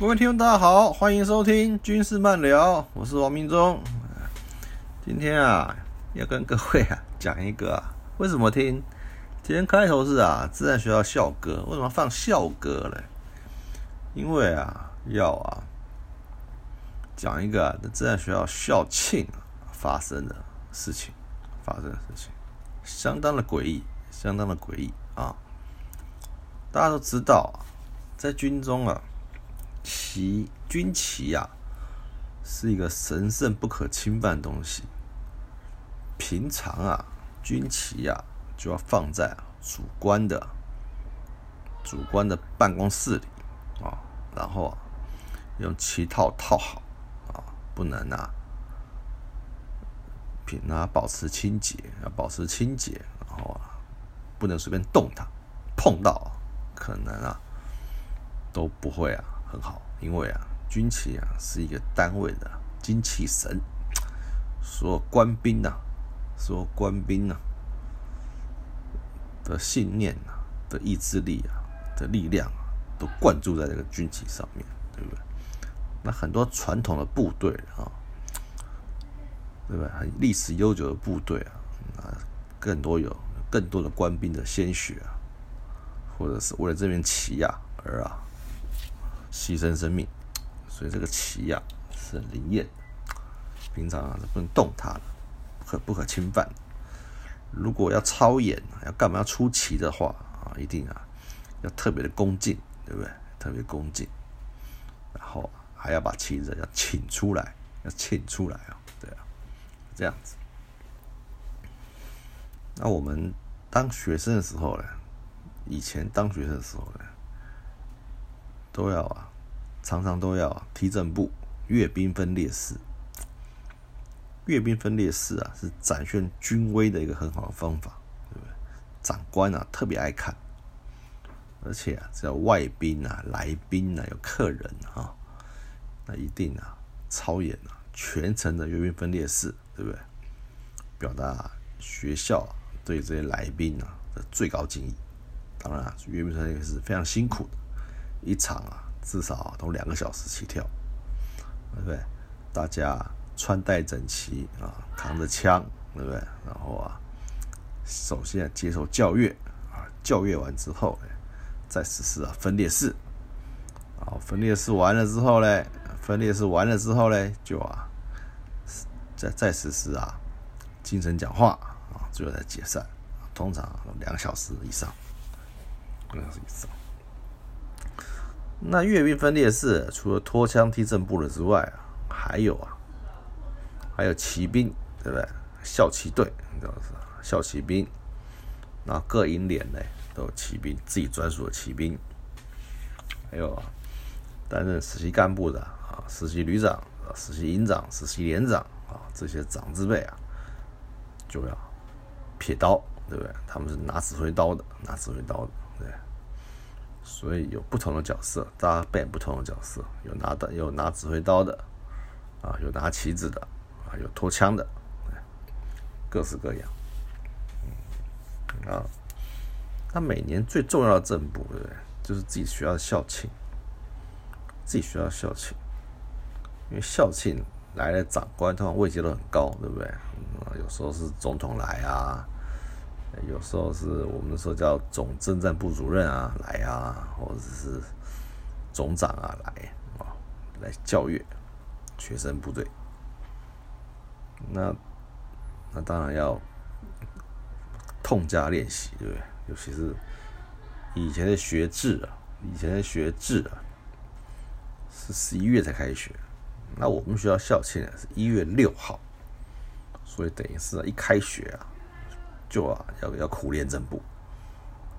各位听众，大家好，欢迎收听军事漫聊，我是王明忠。今天啊，要跟各位啊讲一个啊，为什么听今天开头是啊，自然学校校歌，为什么放校歌嘞？因为啊，要啊讲一个在自然学校校庆发生的事情，发生的事情相当的诡异，相当的诡异啊！大家都知道，在军中啊。旗军旗呀，是一个神圣不可侵犯的东西。平常啊，军旗呀就要放在主官的主官的办公室里啊，然后啊用旗套套好啊，不能啊平啊保持清洁，要保持清洁，然后啊不能随便动它，碰到可能啊都不会啊。很好，因为啊，军旗啊是一个单位的精气神，所有官兵呐，所有官兵呐的信念呐的意志力啊的力量啊，都灌注在这个军旗上面，对不对？那很多传统的部队啊，对不对？很历史悠久的部队啊，啊，更多有更多的官兵的鲜血啊，或者是为了这面旗啊而啊。牺牲生命，所以这个棋呀是灵验，平常啊是不能动它的，可不可侵犯。如果要操演，要干嘛要出旗的话啊，一定啊要特别的恭敬，对不对？特别恭敬，然后还要把棋子要请出来，要请出来啊，对啊，这样子。那我们当学生的时候呢，以前当学生的时候呢。都要啊，常常都要啊，踢正步、阅兵分列式。阅兵分列式啊，是展现军威的一个很好的方法，对不对？长官啊特别爱看，而且啊，只要外宾啊、来宾啊、有客人啊，那一定啊操演啊全程的阅兵分列式，对不对？表达学校对这些来宾啊的最高敬意。当然啊，阅兵分列式非常辛苦的。一场啊，至少都两个小时起跳，对不对？大家穿戴整齐啊，扛着枪，对不对？然后啊，首先接受教育啊，教育完之后呢，再实施啊分列式。好，分列式完了之后呢，分列式完了之后呢，就啊，再再实施啊精神讲话啊，最后再解散。通常两小时以上，两小时以上。那阅兵分列式除了拖枪踢正步的之外啊，还有啊，还有骑兵，对不对？校骑队，你知道是校骑兵，然后各营连呢都有骑兵，自己专属的骑兵，还有啊，担任实习干部的啊，实习旅长啊、实习营长、实习连长啊，这些长字辈啊，就要撇刀，对不对？他们是拿指挥刀的，拿指挥刀的，对。所以有不同的角色，大家扮演不同的角色，有拿的，有拿指挥刀的，啊，有拿旗子的，啊，有拖枪的，各式各样。嗯啊，他每年最重要的正部，对不对？就是自己学校的校庆，自己学校校庆，因为校庆来的长官通常位阶都很高，对不对？啊，有时候是总统来啊。有时候是我们说叫总政战部主任啊来啊，或者是总长啊来啊来教育学生部队。那那当然要痛加练习，对不对？尤其是以前的学制啊，以前的学制啊是十一月才开学，那我们学校校庆是一月六号，所以等于是一开学啊。就啊，要要苦练正步，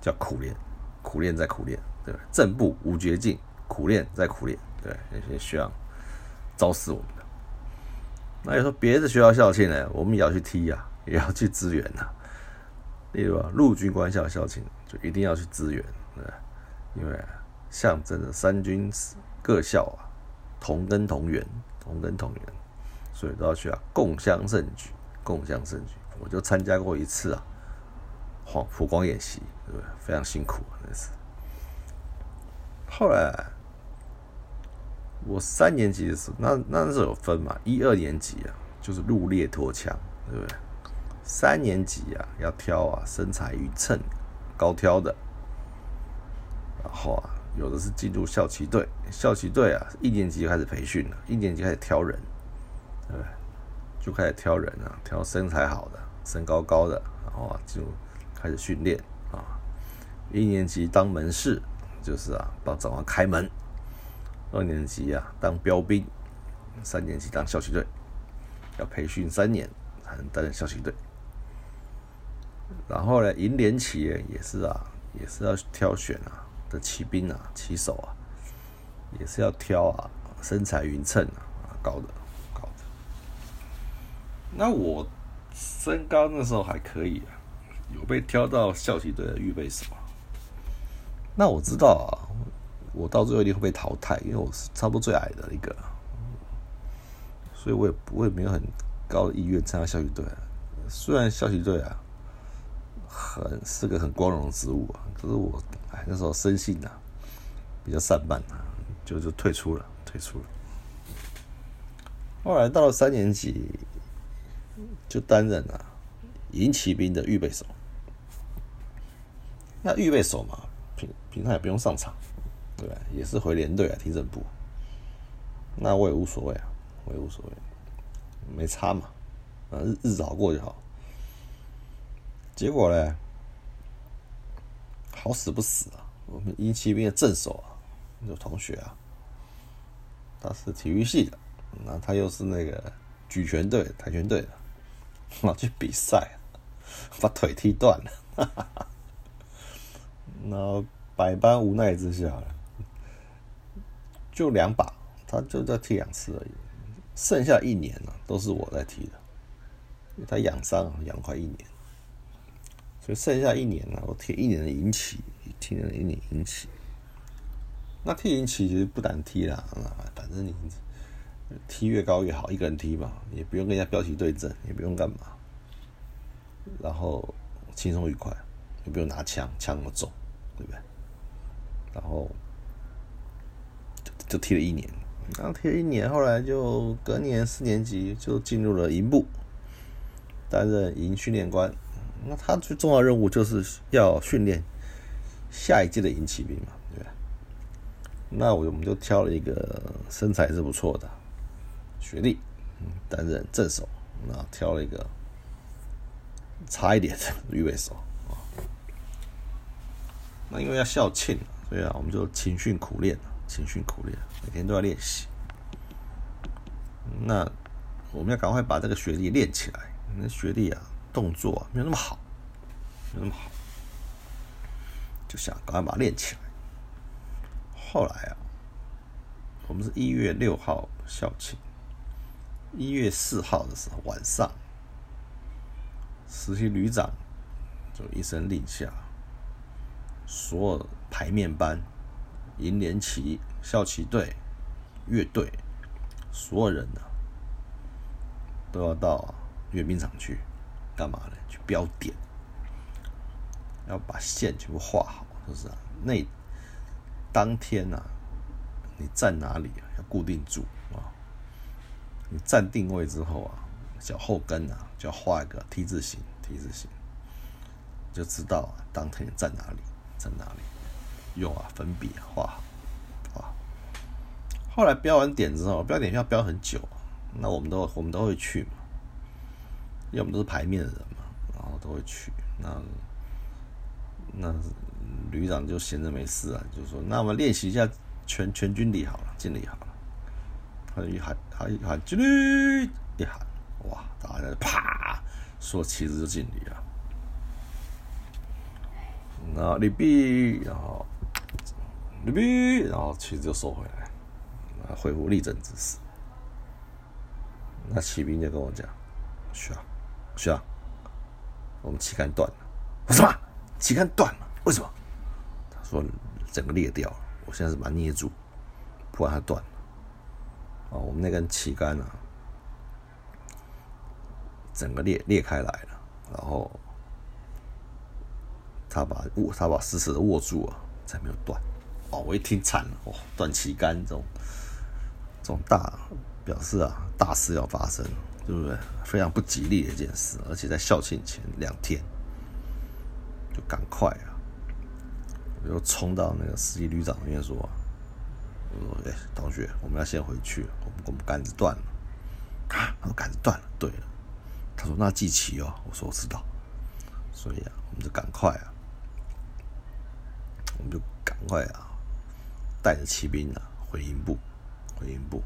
叫苦练，苦练再苦练，对吧？正步无绝境，苦练再苦练，对，那些需要招死我们的。那有时候别的学校校庆呢，我们也要去踢呀，也要去支援呐。例如啊，陆军官校校庆就一定要去支援，对因为象征着三军各校啊同根同源，同根同源，所以都要去啊共襄盛举，共襄盛举。我就参加过一次啊，黄普光演习，对？非常辛苦，那是。后来我三年级的时候，那那时候有分嘛，一二年级啊，就是入列脱枪，对不对？三年级啊，要挑啊，身材匀称、高挑的。然后啊，有的是进入校旗队，校旗队啊，一年级就开始培训了，一年级开始挑人，对不对？就开始挑人啊，挑身材好的、身高高的，然后，就开始训练啊。一年级当门市，就是啊，帮长官开门。二年级啊，当标兵；三年级当校旗队，要培训三年才能担任校旗队。然后呢，银联企业也是啊，也是要挑选啊的骑兵啊，骑手啊，也是要挑啊，身材匀称啊，高的高的。那我身高那时候还可以啊，有被挑到校旗队的预备手。那我知道啊。我到最后一定会被淘汰，因为我是差不多最矮的一个，所以我也不会没有很高的意愿参加校旗队。虽然校旗队啊，很是个很光荣的职务啊，可是我哎那时候生性啊比较散漫啊，就就退出了，退出了。后来到了三年级，就担任了营骑兵的预备手。那预备手嘛，平平常也不用上场。对吧，也是回连队啊，提整部。那我也无所谓啊，我也无所谓，没差嘛，啊日日子好过就好。结果呢，好死不死啊，我们一骑兵的正手啊，有同学啊，他是体育系的，那他又是那个举拳队、跆拳队的，我去比赛，把腿踢断了，然后百般无奈之下。就两把，他就在踢两次而已，剩下一年呢都是我在踢的，他养伤养快一年，所以剩下一年呢，我踢一年的银旗，踢了一年银旗。那踢银旗其实不难踢啦，反正你踢越高越好，一个人踢嘛，也不用跟人家标旗对阵，也不用干嘛，然后轻松愉快，也不用拿枪，枪那么重，对不对？然后。就踢了一年，刚踢了一年，后来就隔年四年级就进入了营部，担任营训练官。那他最重要任务就是要训练下一届的营骑兵嘛，对吧？那我我们就挑了一个身材是不错的学弟，担任正手。那挑了一个差一点的预备手啊。那因为要校庆，所以啊，我们就勤训苦练。勤训苦练，每天都要练习。那我们要赶快把这个学历练起来。那学历啊，动作没有那么好，没有那么好，就想赶快把它练起来。后来啊，我们是一月六号校庆，一月四号的时候晚上，实习旅长就一声令下，所有排面班。银联旗、校旗队、乐队，所有人呢都要到阅兵场去，干嘛呢？去标点，要把线全部画好，就是啊。那当天呢，你站哪里啊？要固定住。站定位之后啊，脚后跟啊就要画一个 T 字形，T 字形，就知道当天站哪里，站哪里。用啊，粉笔画好，啊。后来标完点之后，标点要标很久，那我们都我们都会去嘛，因为我们都是排面的人嘛，然后都会去。那那旅长就闲着没事啊，就说：“那我们练习一下全全军礼好了，敬礼好了。”他一喊，他一喊，敬礼，一喊，哇，大家啪，说旗子就敬礼了。那礼毕，然后。立逼，然后旗子就收回来，恢复立正姿势。那骑兵就跟我讲：“需要，需要，我们旗杆断了。”：“什么？旗杆断了？为什么？”他说：“整个裂掉了。我现在是把它捏住，不然它断了。”哦，我们那根旗杆啊，整个裂裂开来了，然后他把握，他把死死的握住啊，才没有断。哦，我一听惨了，哦，断旗杆这种这种大表示啊，大事要发生，对不对？非常不吉利的一件事，而且在校庆前两天，就赶快啊，我就冲到那个司机旅长那边说：“我说，哎，同学，我们要先回去，我们我们杆子断了啊，他说杆子断了，对了，他说那记齐哦，我说我知道，所以啊，我们就赶快啊，我们就赶快啊，带着骑兵啊回营部。”回营部，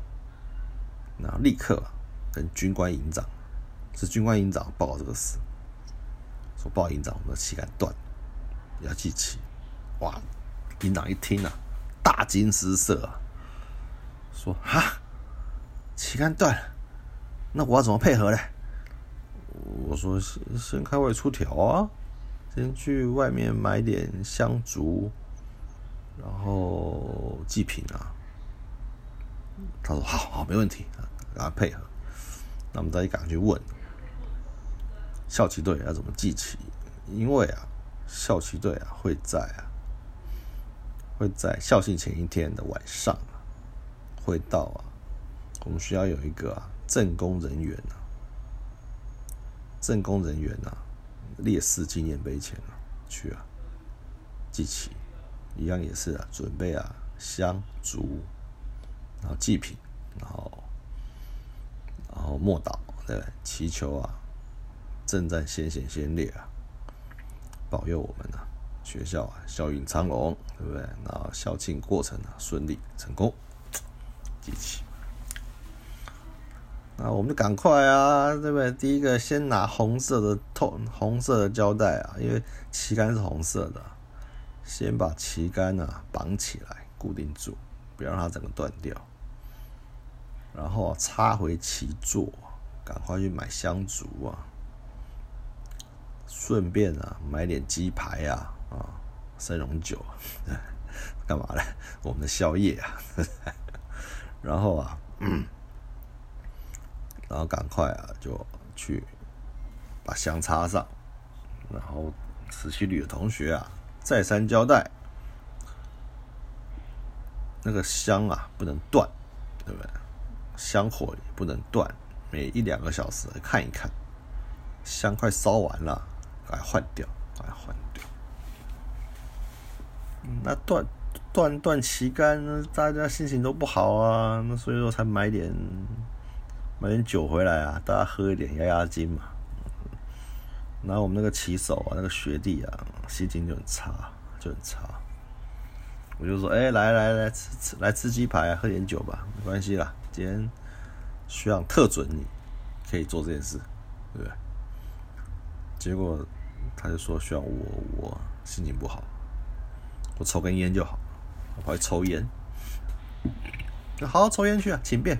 然后立刻跟军官营长，是军官营长报告这个事，说报营长，我们的旗杆断，要记齐。哇，营长一听啊，大惊失色，说哈，旗杆断了，那我要怎么配合呢？我说先先开外出条啊，先去外面买点香烛，然后祭品啊。他说：“好好，没问题啊，跟他配合。那我们再赶去问校旗队要怎么记起，因为啊，校旗队啊会在啊会在校庆前一天的晚上啊会到啊，我们需要有一个啊政工人员啊，政工人员啊烈士纪念碑前啊去啊祭旗，一样也是啊准备啊香烛。”然后祭品，然后，然后默祷，对，祈求啊，正在先贤先烈啊，保佑我们啊，学校啊，校运昌隆，对不对？然后校庆过程啊，顺利成功，集齐。那我们就赶快啊，对不对？第一个先拿红色的透红色的胶带啊，因为旗杆是红色的，先把旗杆啊绑起来，固定住。不要让它整个断掉，然后插回旗座，赶快去买香烛啊，顺便啊买点鸡排啊啊生荣酒，干嘛呢？我们的宵夜啊，然后啊，然后赶快啊就去把香插上，然后瓷器旅的同学啊再三交代。那个香啊，不能断，对不对？香火也不能断，每一两个小时看一看，香快烧完了，快换掉，快换掉。那断断断旗杆，大家心情都不好啊。那所以说才买点买点酒回来啊，大家喝一点压压惊嘛。然后我们那个骑手啊，那个学弟啊，心情就很差，就很差。我就说，哎，来来来吃吃，来吃鸡排啊，喝点酒吧，没关系啦。今天学长特准你可以做这件事，对不对？结果他就说，学长我我心情不好，我抽根烟就好，我跑去抽烟。好好抽烟去啊，请便。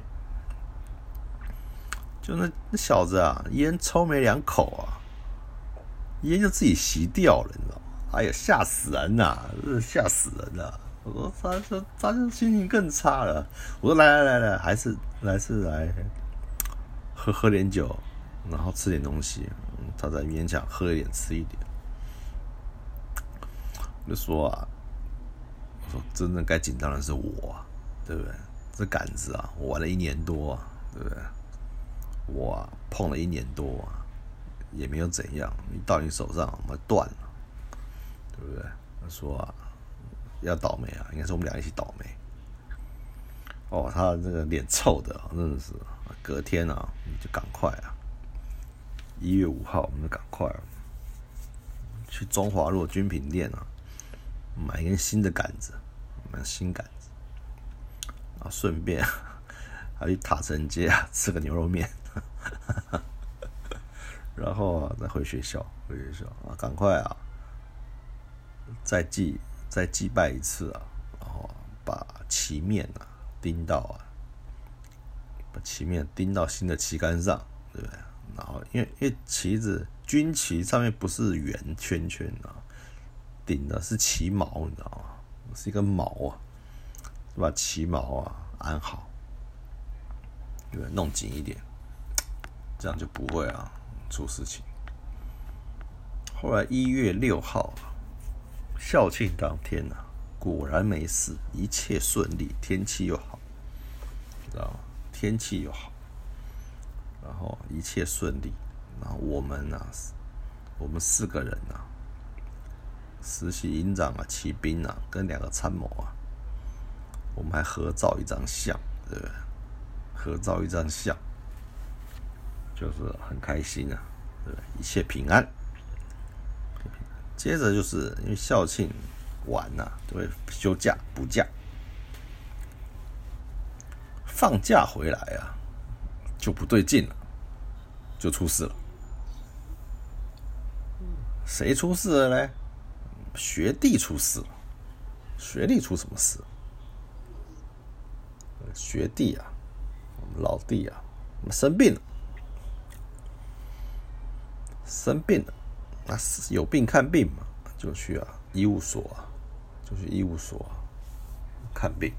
就那那小子啊，烟抽没两口啊，烟就自己吸掉了，你知道吗？哎呀，吓死人呐，吓死人了。我说他说他就心情更差了。我说来来来来，还是来是来喝喝点酒，然后吃点东西。他在勉强喝一点吃一点。我就说啊，说真正该紧张的是我，对不对？这杆子啊，我玩了一年多，啊对不对？我碰了一年多，啊也没有怎样。你到你手上，我们断了，对不对？他说啊。要倒霉啊！应该是我们俩一起倒霉。哦，他这个脸臭的，真的是。隔天啊，就赶快啊！一月五号，我们就赶快去中华路军品店啊，买一根新的杆子，新杆子。啊，顺便 还去塔城街啊吃个牛肉面。然后啊，再回学校，回学校啊，赶快啊，再祭。再祭拜一次啊，然后把旗面啊钉到啊，把旗面钉到新的旗杆上，对不对？然后因为因为旗子军旗上面不是圆圈圈啊，顶的是旗毛，你知道吗？是一个毛啊，是吧旗毛啊安好，对不对？弄紧一点，这样就不会啊出事情。后来一月六号。校庆当天呐，果然没事，一切顺利，天气又好。知道吗？天气又好，然后一切顺利，然后我们呢，我们四个人啊，实习营长啊、骑兵啊，跟两个参谋啊，我们还合照一张相，对不对？合照一张相，就是很开心啊，对不对？一切平安。接着就是因为校庆完呐，就会休假补假，放假回来啊，就不对劲了，就出事了。谁出事了呢？学弟出事了。学弟出什么事？学弟啊，老弟啊，生病了，生病了。那是有病看病嘛，就去啊医务所啊，就去医务所看病。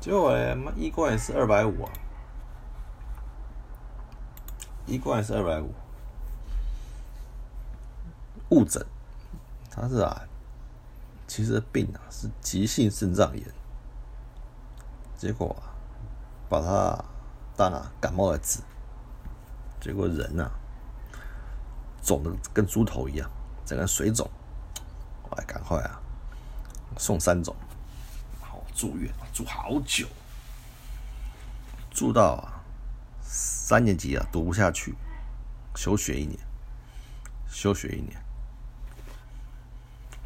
结果嘞，妈一罐也是二百五啊，一罐是二百五。误诊，他是啊，其实病啊是急性肾脏炎，结果啊把他当啊感冒来治。结果人呐，肿的跟猪头一样，整个水肿，哎，赶快啊，送三种，好住院，住好久，住到啊三年级啊读不下去，休学一年，休学一年，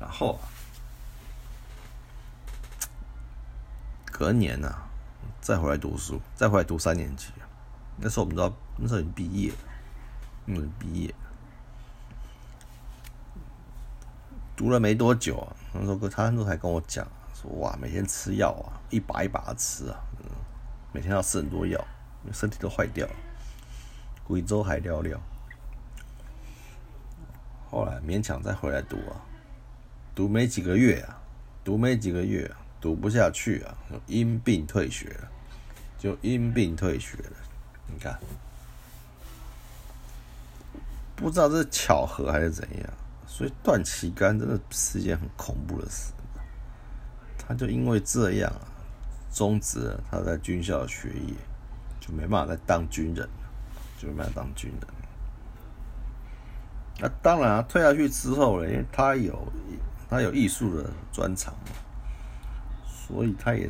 然后，隔年呢再回来读书，再回来读三年级。那时候我们知道，那时候已经毕业，嗯，毕业，读了没多久啊，那时候他那时候还跟我讲说，哇，每天吃药啊，一把一把的吃啊，每天要吃很多药，身体都坏掉了，贵州还聊聊，后来勉强再回来读啊，读没几个月啊，读没几个月啊，读不下去啊，因病退学了，就因病退学了。你看，不知道这是巧合还是怎样，所以断旗杆真的是一件很恐怖的事。他就因为这样啊，终止了他在军校的学业，就没办法再当军人了，就没办法当军人。那当然啊，退下去之后呢，因为他有他有艺术的专长嘛，所以他也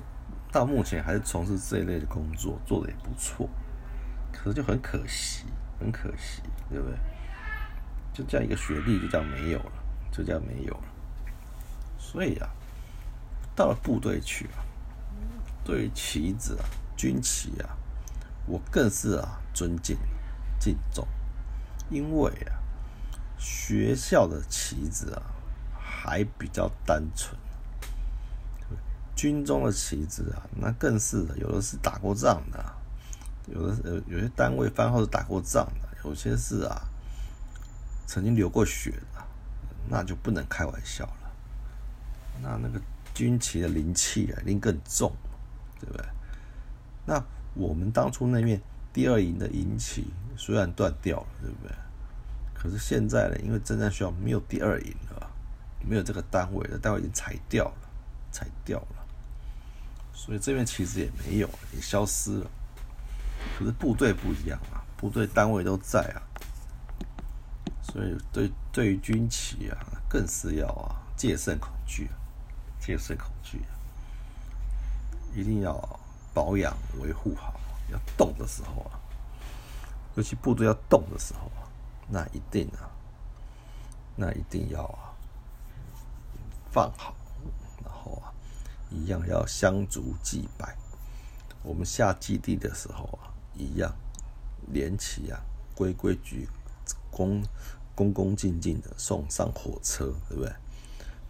到目前还是从事这一类的工作，做的也不错。可是就很可惜，很可惜，对不对？就这样一个学历就这样没有了，就这样没有了。所以啊，到了部队去啊，对于旗子啊、军旗啊，我更是啊尊敬、敬重，因为啊，学校的旗子啊还比较单纯，军中的旗帜啊，那更是的有的是打过仗的。有的有有些单位番号是打过仗的，有些是啊，曾经流过血的，那就不能开玩笑了。那那个军旗的灵气啊，一定更重，对不对？那我们当初那面第二营的营旗虽然断掉了，对不对？可是现在呢，因为侦察学校没有第二营了，没有这个单位了，单位已经裁掉了，裁掉了，所以这边其实也没有，也消失了。可是部队不一样啊，部队单位都在啊，所以对对于军旗啊，更是要啊戒慎恐惧，戒慎恐惧，一定要保养维护好。要动的时候啊，尤其部队要动的时候啊，那一定啊，那一定要啊放好，然后啊，一样要香烛祭拜。我们下基地的时候啊。一样，连起啊，规规矩，恭恭恭敬敬的送上火车，对不对？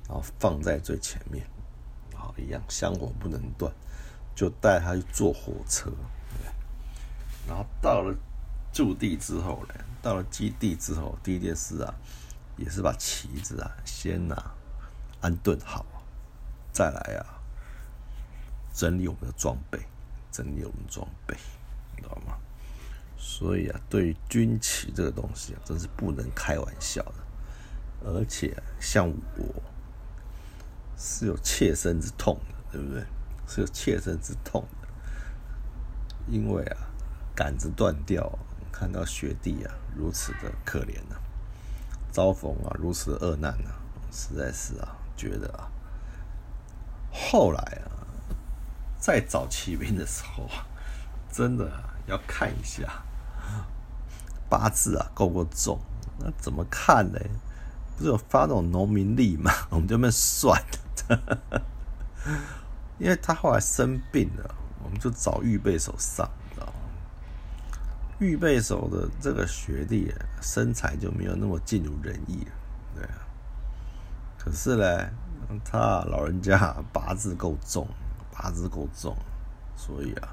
然后放在最前面，好，一样香火不能断，就带他去坐火车，对然后到了驻地之后呢，到了基地之后，第一件事啊，也是把旗子啊先拿安顿好，再来啊，整理我们的装备，整理我们装备。你知道吗？所以啊，对于军旗这个东西啊，真是不能开玩笑的。而且像我是有切身之痛的，对不对？是有切身之痛的，因为啊，杆子断掉，看到学弟啊如此的可怜呐，遭逢啊如此的恶难呐，实在是啊，觉得啊，后来啊，再找骑兵的时候啊，真的要看一下八字啊够不够重，那怎么看呢？不是有发那种农民历嘛？我们这边算，因为他后来生病了，我们就找预备手上，知道吗？预备手的这个学弟身材就没有那么尽如人意了，对啊。可是呢，他老人家八字够重，八字够重，所以啊，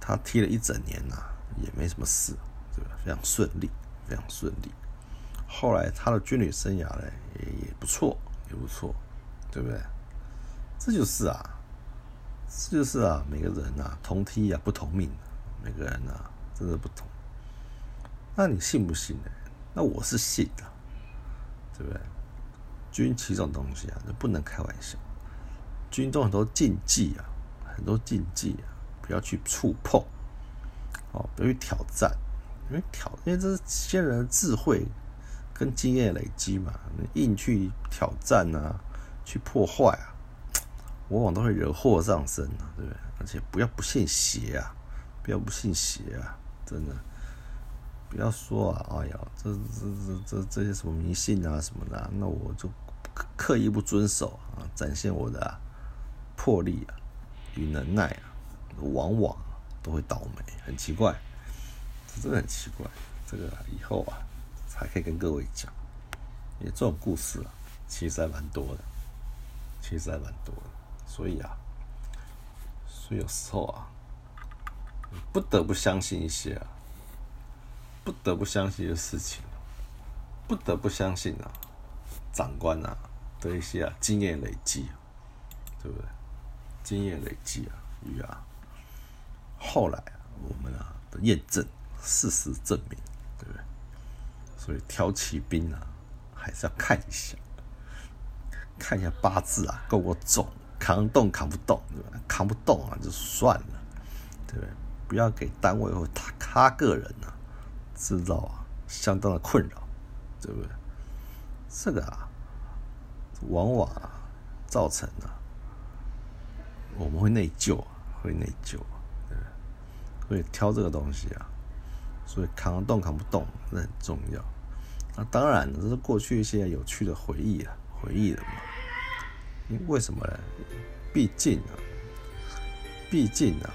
他踢了一整年呐，也没什么事，对吧？非常顺利，非常顺利。后来他的军旅生涯呢，也也不错，也不错，对不对？这就是啊，这就是啊，每个人啊，同踢啊，不同命，每个人啊，真的不同。那你信不信呢？那我是信的，对不对？军旗这种东西啊，就不能开玩笑。军中很多禁忌啊，很多禁忌啊，不要去触碰，哦，不要去挑战，因为挑，因为这是先人的智慧。跟经验累积嘛，你硬去挑战啊，去破坏啊，往往都会惹祸上身啊，对不对？而且不要不信邪啊，不要不信邪啊，真的，不要说啊，哎呀，这这这这这些什么迷信啊什么的，那我就刻意不遵守啊，展现我的魄力啊与能耐啊，往往都会倒霉，很奇怪，这真的很奇怪，这个以后啊。还可以跟各位讲，因为这种故事啊，其实还蛮多的，其实还蛮多的，所以啊，所以有时候啊，不得不相信一些啊，不得不相信的事情，不得不相信啊，长官啊的一些啊经验累积，对不对？经验累积啊，与啊，后来，我们啊的验证，事实证明。对不对所以挑骑兵啊，还是要看一下，看一下八字啊，够不够重，扛动扛不动，对吧？扛不动啊，就算了，对不对？不要给单位或他他个人啊制造啊相当的困扰，对不对？这个啊，往往造成啊我们会内疚啊，会内疚，对不对？所以挑这个东西啊。所以扛得动扛不动，那很重要。那当然，这是过去一些有趣的回忆啊，回忆的嘛。因为什么呢？毕竟啊，毕竟啊，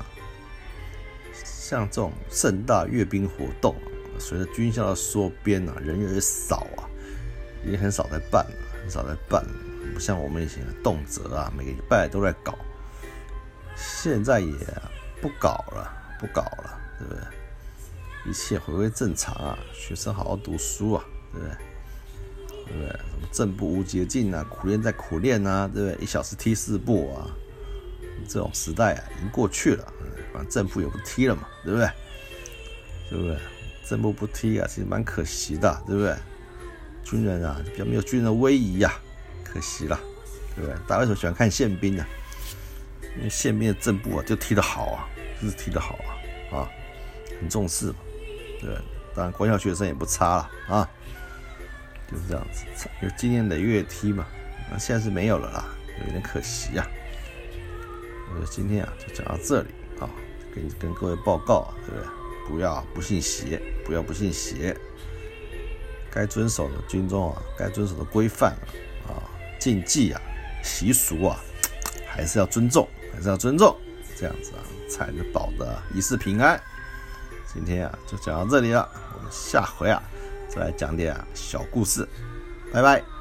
像这种盛大阅兵活动，随着军校的缩编啊，人越来越少啊，已经很少在办了，很少在办了。不像我们以前动辄啊，每个礼拜都在搞，现在也不搞了，不搞了，对不对？一切回归正常啊！学生好好读书啊，对不对？对不对？什么正步无捷径啊，苦练再苦练啊，对不对？一小时踢四步啊，这种时代啊，已经过去了。反正正步也不踢了嘛，对不对？对不对？正步不踢啊，其实蛮可惜的，对不对？军人啊，比较没有军人的威仪呀，可惜了，对不对？大家为什么喜欢看宪兵呢？因为宪兵的正步啊，就踢得好啊，就是踢得好啊，啊，很重视嘛。对，当然国小学生也不差了啊，就是这样子，有今年的月踢嘛，那现在是没有了啦，有点可惜呀。我今天啊就讲到这里啊，跟跟各位报告，对不对？不要不信邪，不要不信邪，该遵守的军中啊，该遵守的规范啊、禁忌啊、习俗啊，还是要尊重，还是要尊重，这样子啊，才能保得一世平安。今天啊，就讲到这里了。我们下回啊，再来讲点小故事。拜拜。